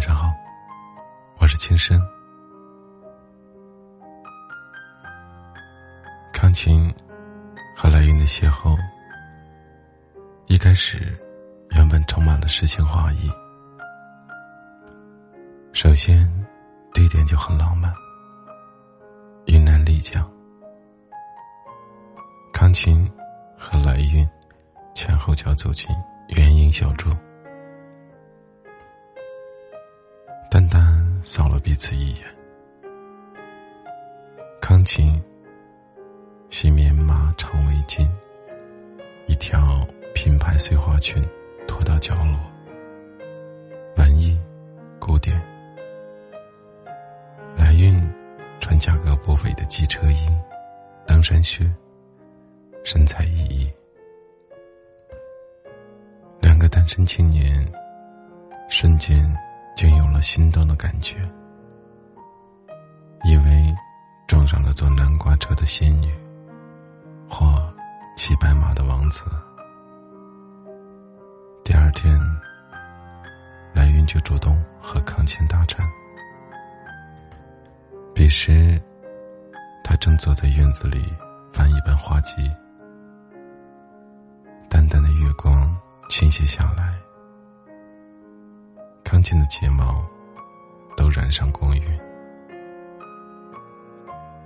晚上好，我是青深。康琴和来云的邂逅，一开始原本充满了诗情画意。首先，地点就很浪漫，云南丽江。康琴和来云前后脚走进元英小筑。扫了彼此一眼。康琴细棉麻长围巾，一条品牌碎花裙拖到角落，文艺古典。来运穿价格不菲的机车衣、登山靴，身材奕奕。两个单身青年瞬间。就有了心动的感觉，以为撞上了坐南瓜车的仙女，或骑白马的王子。第二天，来云就主动和康乾搭讪。彼时，他正坐在院子里翻一本画集，淡淡的月光倾泻下来。康琴的睫毛都染上光晕，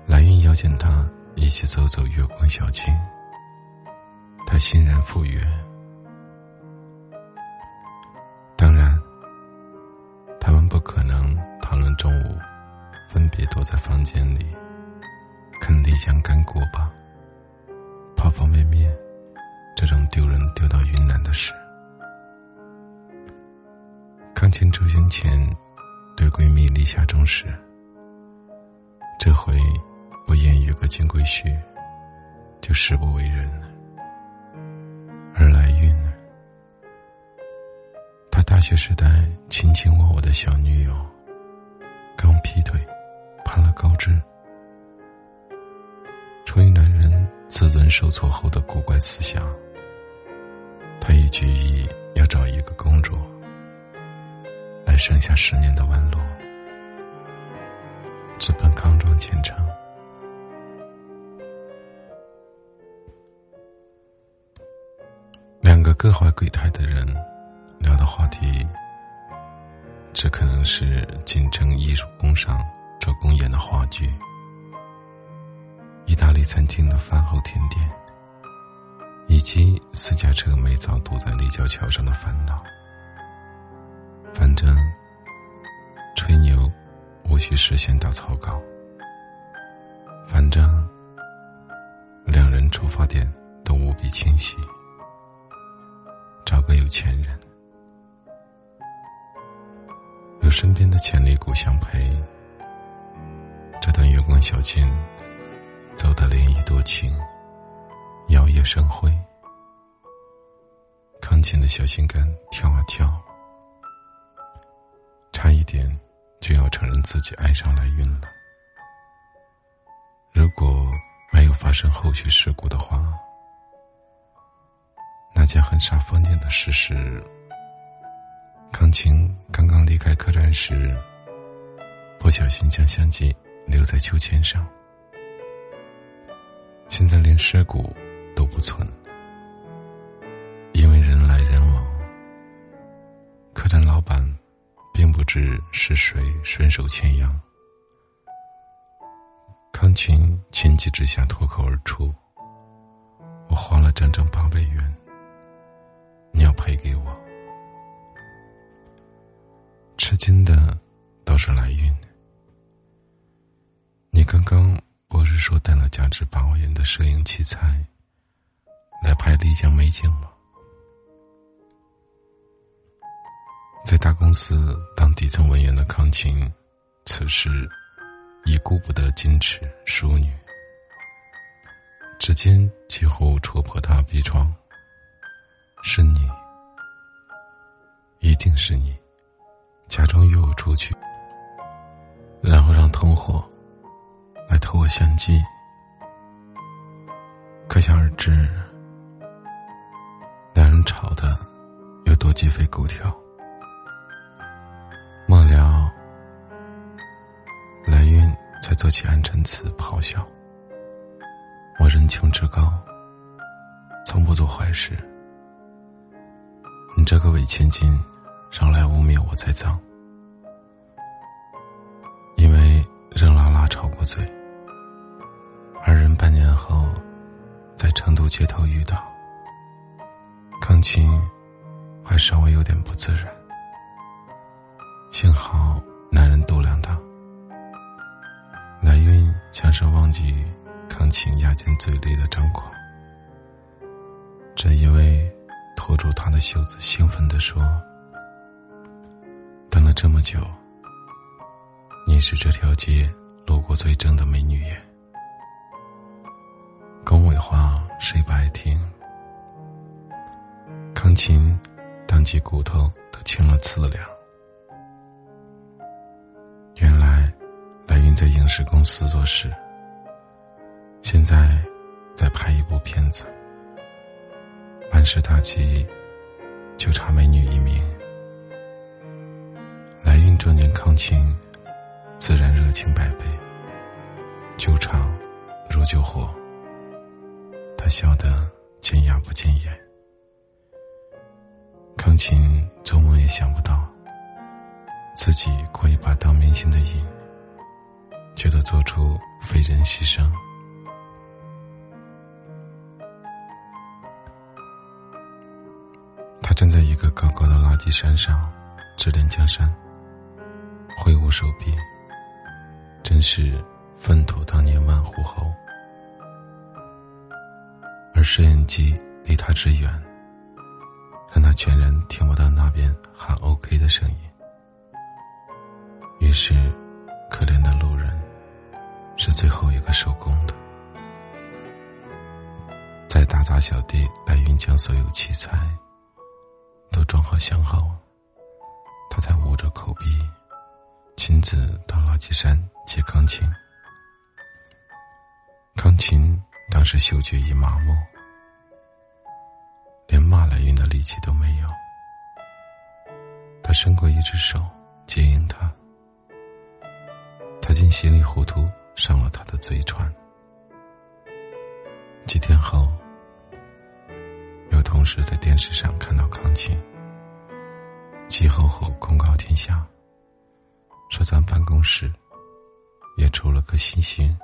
来云邀请他一起走走月光小径，他欣然赴约。当然，他们不可能讨论中午分别躲在房间里啃丽江干锅巴、泡方便面这种丢人丢到云南的事。康琴出行前，对闺蜜立下重誓。这回不言语个金龟婿，就誓不为人。而来运，他大学时代卿卿我我的小女友，刚劈腿，判了高知。出于男人自尊受挫后的古怪思想，他也决意要找一个公主。剩下十年的弯路，直奔康庄前程。两个各怀鬼胎的人聊的话题，这可能是锦城艺术工上周公演的话剧，意大利餐厅的饭后甜点，以及私家车没早堵在立交桥上的烦恼。去实现打草稿。反正，两人出发点都无比清晰。找个有钱人，有身边的潜力股相陪，这段月光小径走得涟漪多情，摇曳生辉。康琴的小心肝跳啊跳。自己爱上来运了。如果没有发生后续事故的话，那件很煞风景的事是：康青刚刚离开客栈时，不小心将相机留在秋千上，现在连尸骨都不存，知是谁顺手牵羊，康琴情急之下脱口而出：“我花了整整八百元，你要赔给我。”吃惊的倒是来运。你刚刚不是说带了价值八万元的摄影器材来拍丽江美景吗？公司当底层文员的康琴，此时已顾不得矜持淑女，指尖几乎戳破他鼻窗。是你，一定是你，假装约我出去，然后让同伙来偷我相机。可想而知，两人吵的有多鸡飞狗跳。才做起暗沉词咆哮。我人穷志高，从不做坏事。你这个伪千金，上来污蔑我栽赃。因为任拉拉吵过嘴，二人半年后在成都街头遇到，康青还稍微有点不自然。幸好男人度量大，像是忘记康琴压进嘴里的张狂，只因为拖住他的袖子，兴奋地说：“等了这么久，你是这条街路过最正的美女耶。”恭维话谁不爱听？康琴当即骨头都青了刺两。在影视公司做事，现在在拍一部片子，万事大吉，就差美女一名。来运中年康青，自然热情百倍，救场如救火。他笑得见牙不见眼。康青做梦也想不到，自己过一把当明星的瘾。觉得做出非人牺牲。他站在一个高高的垃圾山上，指点江山，挥舞手臂，真是粪土当年万户侯。而摄影机离他之远，让他全然听不到那边喊 “OK” 的声音。于是，可怜的路人。是最后一个收工的，在打杂小弟来运将所有器材都装好箱后，他才捂着口鼻，亲自到垃圾山接康琴。康琴当时嗅觉已麻木，连骂来运的力气都没有。他伸过一只手接应他，他竟稀里糊涂。上了他的贼船。几天后，有同事在电视上看到康琴，急吼吼公告天下，说咱办公室也出了个新星。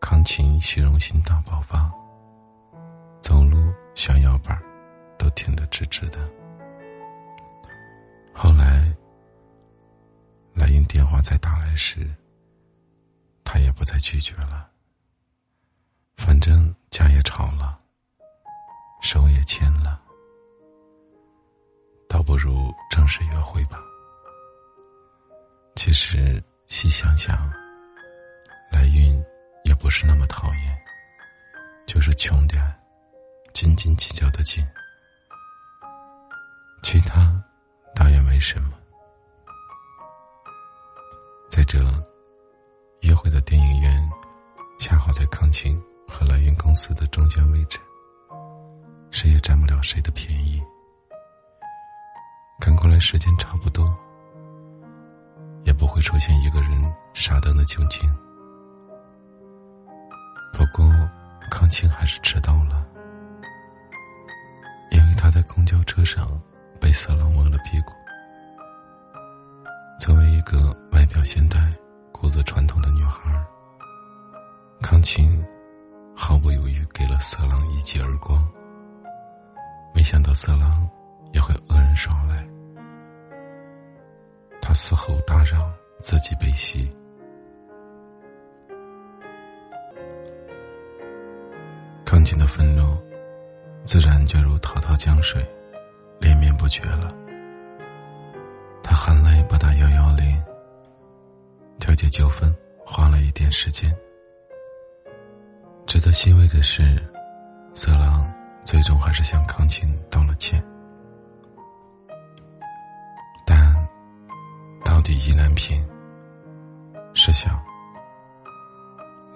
康琴虚荣心大爆发，走路小腰板都挺得直直的。后来，来英电话再打来时。他也不再拒绝了。反正架也吵了，手也牵了，倒不如正式约会吧。其实细想想，来运也不是那么讨厌，就是穷点，斤斤计较的紧，其他倒也没什么。在康青和来运公司的中间位置，谁也占不了谁的便宜。赶过来时间差不多，也不会出现一个人傻等的窘境。不过，康青还是迟到了，因为他在公交车上被色狼摸了屁股。作为一个外表现代。骨子传统的女孩，康青毫不犹豫给了色狼一记耳光。没想到色狼也会恶人耍赖，他嘶吼大嚷，自己被袭。康青的愤怒自然就如滔滔江水，连绵不绝了。他含泪拨打幺幺零。调解纠纷花了一点时间。值得欣慰的是，色狼最终还是向康青道了歉。但到底意难平。试想，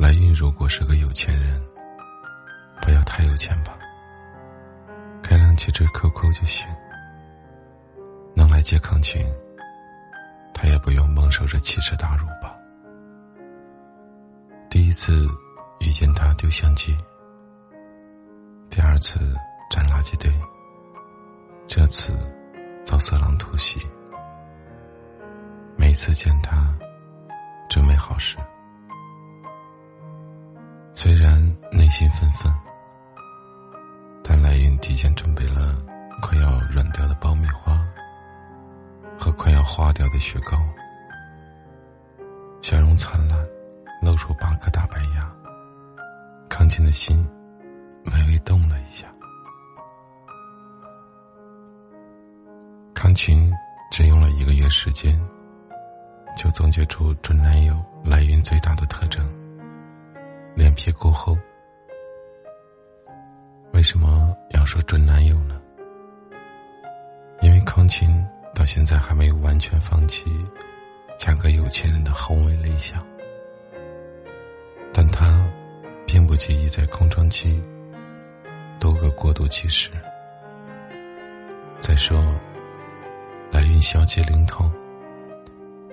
来运如果是个有钱人，不要太有钱吧，开辆汽车 QQ 就行，能来接康青。他也不用蒙受着奇耻大辱吧。第一次遇见他丢相机，第二次站垃圾堆，这次遭色狼突袭。每次见他，准没好事。虽然内心愤愤，但来云提前准备了快要软掉的爆米花和快要化掉的雪糕，笑容灿烂，露出八颗大白牙。康琴的心微微动了一下。康琴只用了一个月时间。就总结出准男友来云最大的特征：脸皮够厚。为什么要说准男友呢？因为康琴到现在还没有完全放弃嫁个有钱人的宏伟理想，介意在空窗期多个过渡期时。再说，来云小姐灵通。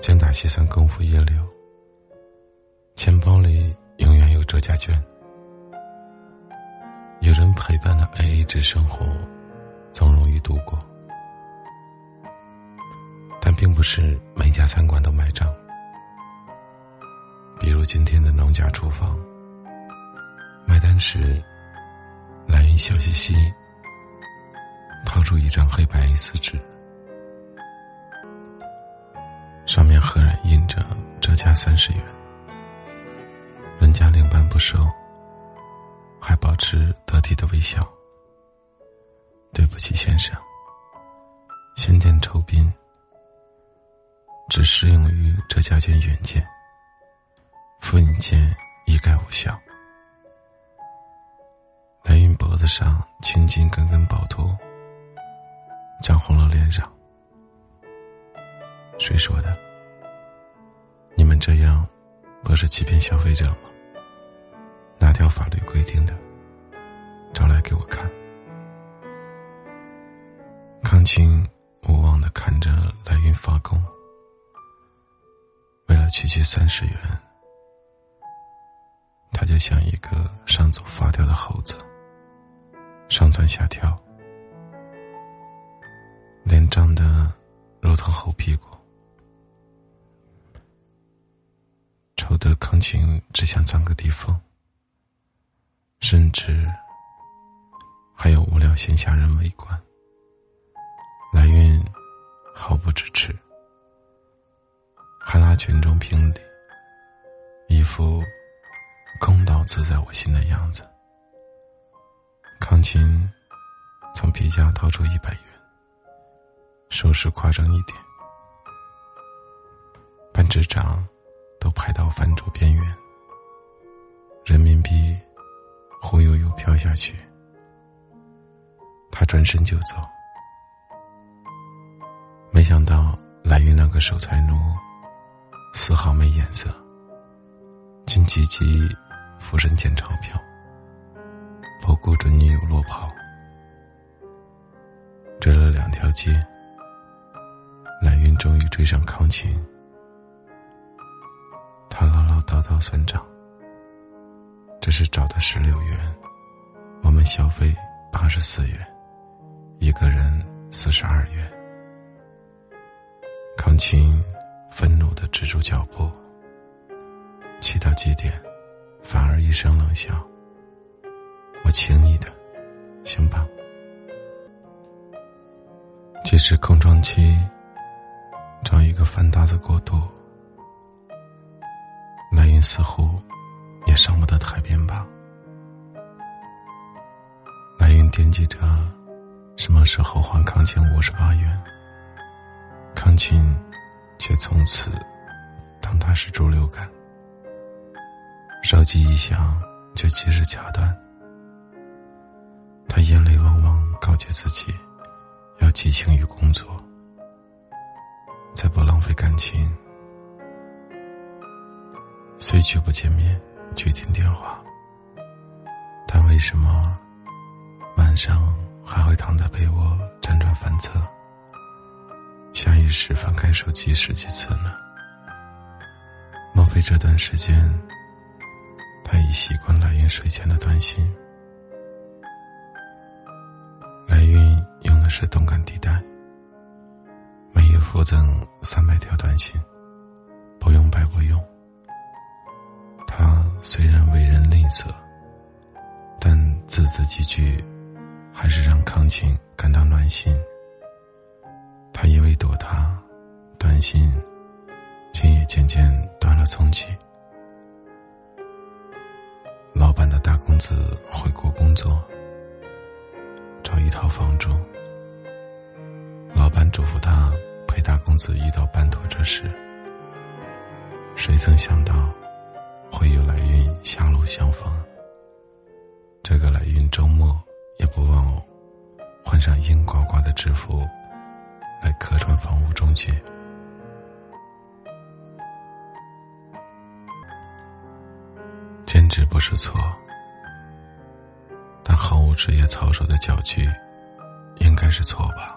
精打细算，功夫一流。钱包里永远有折价券，有人陪伴的 AA 制生活，总容易度过。但并不是每家餐馆都买账。比如今天的农家厨房，买单时，来云笑嘻嘻，掏出一张黑白 A 四纸。上面赫然印着折价三十元，人家领班不收，还保持得体的微笑。对不起，先生，先点酬宾，只适用于折价券原件，复印件一概无效。脖子上青筋根根暴突，涨红了脸上。谁说的？你们这样，不是欺骗消费者吗？哪条法律规定的？找来给我看。康青无望的看着来云发功，为了区区三十元，他就像一个上足发条的猴子，上蹿下跳，脸涨得如同猴屁股。丑得康琴只想钻个地缝，甚至还有无聊闲暇人围观。来运毫不支持，还拉群众评理，一副公道自在我心的样子。康琴从皮夹掏出一百元，手势夸张一点，半只掌。都拍到饭桌边缘，人民币忽悠悠飘下去，他转身就走。没想到来云那个守财奴丝毫没眼色，竟积极俯身捡钞票，不准女友落跑，追了两条街，来云终于追上康琴。他唠唠叨叨算账，这是找的十六元，我们消费八十四元，一个人四十二元。康琴愤怒的止住脚步，气到极点，反而一声冷笑：“我请你的，行吧？”即使空窗期，找一个饭搭子过渡。似乎也上不得台面吧。白云惦记着什么时候还康琴五十八元，康琴却从此当他是猪流感，手机一响就及时掐断。汪汪，告诫自己要激情于工作，再不浪费感情。虽拒不见面，拒听电话，但为什么晚上还会躺在被窝辗转反侧，下意识翻开手机十几次呢？莫非这段时间他已习惯来云睡前的短信。是动感地带，每月附赠三百条短信，不用白不用。他虽然为人吝啬，但字字句句，还是让康晴感到暖心。他因为躲他，短信，竟也渐渐断了踪迹。老板的大公子回国工作，找一套房住。嘱咐他陪大公子一道办妥这事，谁曾想到会有来运狭路相逢。这个来运周末也不忘换上硬呱呱的制服来客串房屋中介。兼职不是错，但毫无职业操守的搅局，应该是错吧？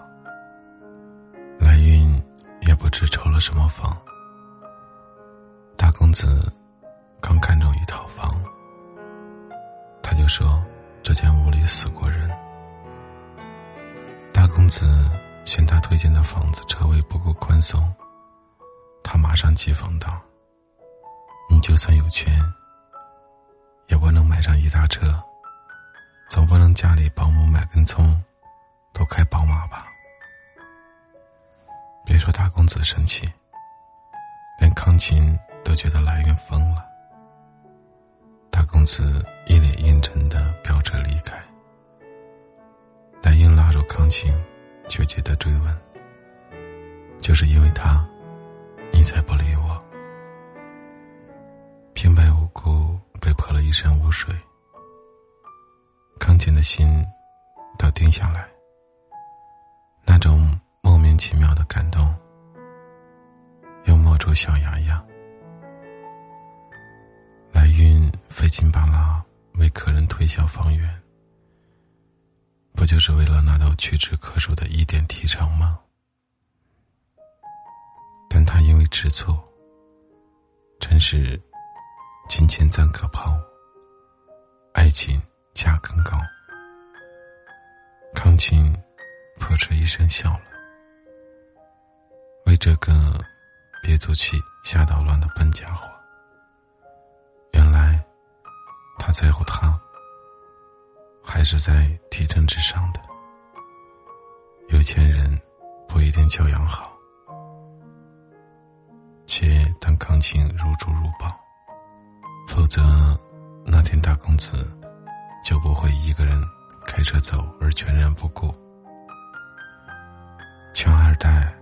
不知抽了什么风，大公子刚看中一套房，他就说这间屋里死过人。大公子嫌他推荐的房子车位不够宽松，他马上讥讽道：“你就算有权。”也不能买上一大车，总不能家里保姆买根葱，说大公子生气，连康琴都觉得来源疯了。大公子一脸阴沉的飙车离开，来云拉住康琴，纠结的追问：“就是因为他，你才不理我？”平白无故。被泼了一身污水，康琴的心都定下来。那种奇妙的感动，又摸出小牙牙。来运费劲巴拉为客人推销房源，不就是为了拿到屈指可数的一点提成吗？但他因为吃醋，真是。金钱暂可抛，爱情价更高。康琴扑哧一声笑了，这个憋足气、瞎捣乱的笨家伙。原来他在乎他，还是在提成之上的。有钱人不一定教养好，且当康琴如珠如宝。否则，那天大公子就不会一个人开车走而全然不顾。穷二代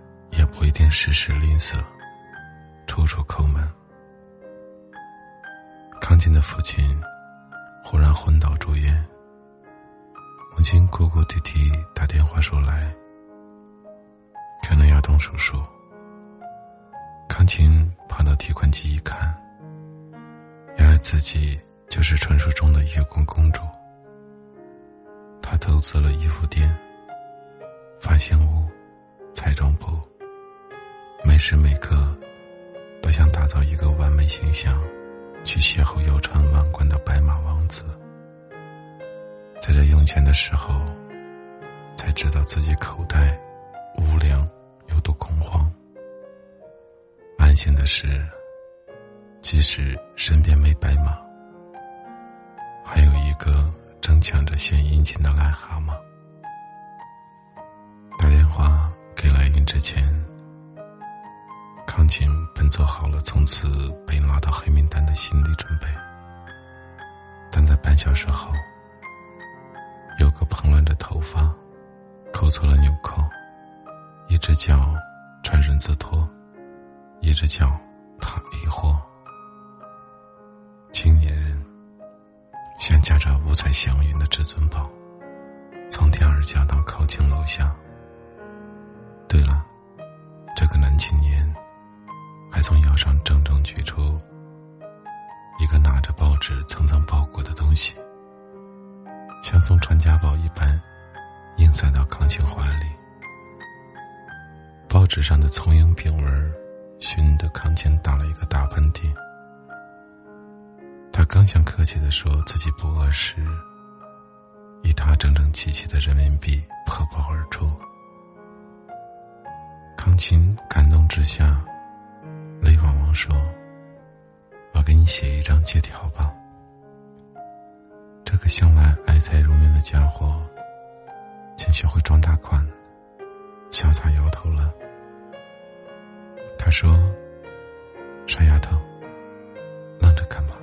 也不一定事事吝啬，处处抠门。康琴的父亲忽然昏倒住院，母亲哭哭啼啼打电话说来，可能要动手术。康琴跑到提款机一看。原来自己就是传说中的月光公主。她投资了衣服店、发型屋、彩妆铺，每时每刻都想打造一个完美形象，去邂逅腰缠万贯的白马王子。在这用钱的时候，才知道自己口袋无粮有多恐慌。万幸的是。即使身边没白马，还有一个正抢着献殷勤的癞蛤蟆。打电话给来云之前，康琴本做好了从此被拉到黑名单的心理准备，但在半小时后，有个蓬乱的头发扣错了纽扣，一只脚穿人字拖，一只脚踏 A 货。青年人像驾着五彩祥云的至尊宝，从天而降到靠近楼下。对了，这个男青年还从腰上郑重取出一个拿着报纸层层包裹的东西，像送传家宝一般，硬塞到康青怀里。报纸上的葱影饼纹熏得康青打了一个大喷嚏。他刚想客气的说自己不饿时，一沓整整齐齐的人民币破包而出。康琴感动之下，泪汪汪说：“我给你写一张借条吧。”这个向来爱财如命的家伙，竟学会装大款，潇洒摇头了。他说：“傻丫头，愣着干嘛？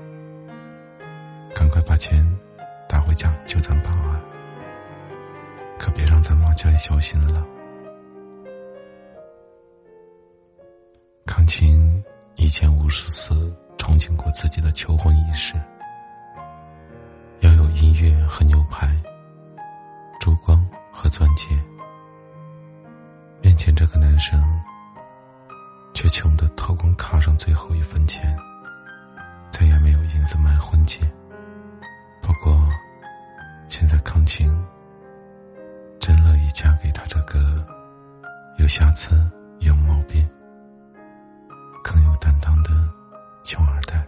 赶快把钱打回家，就咱爸啊，可别让咱妈家里小心了。”以前无数次憧憬过自己的求婚仪式。要有音乐和牛排，烛光和钻戒。面前这个男生，却穷得掏光卡上最后一分钱，再也没有银子买婚戒。不过，现在康晴真乐意嫁给他这个有瑕疵、有毛病。更有担当的穷二代。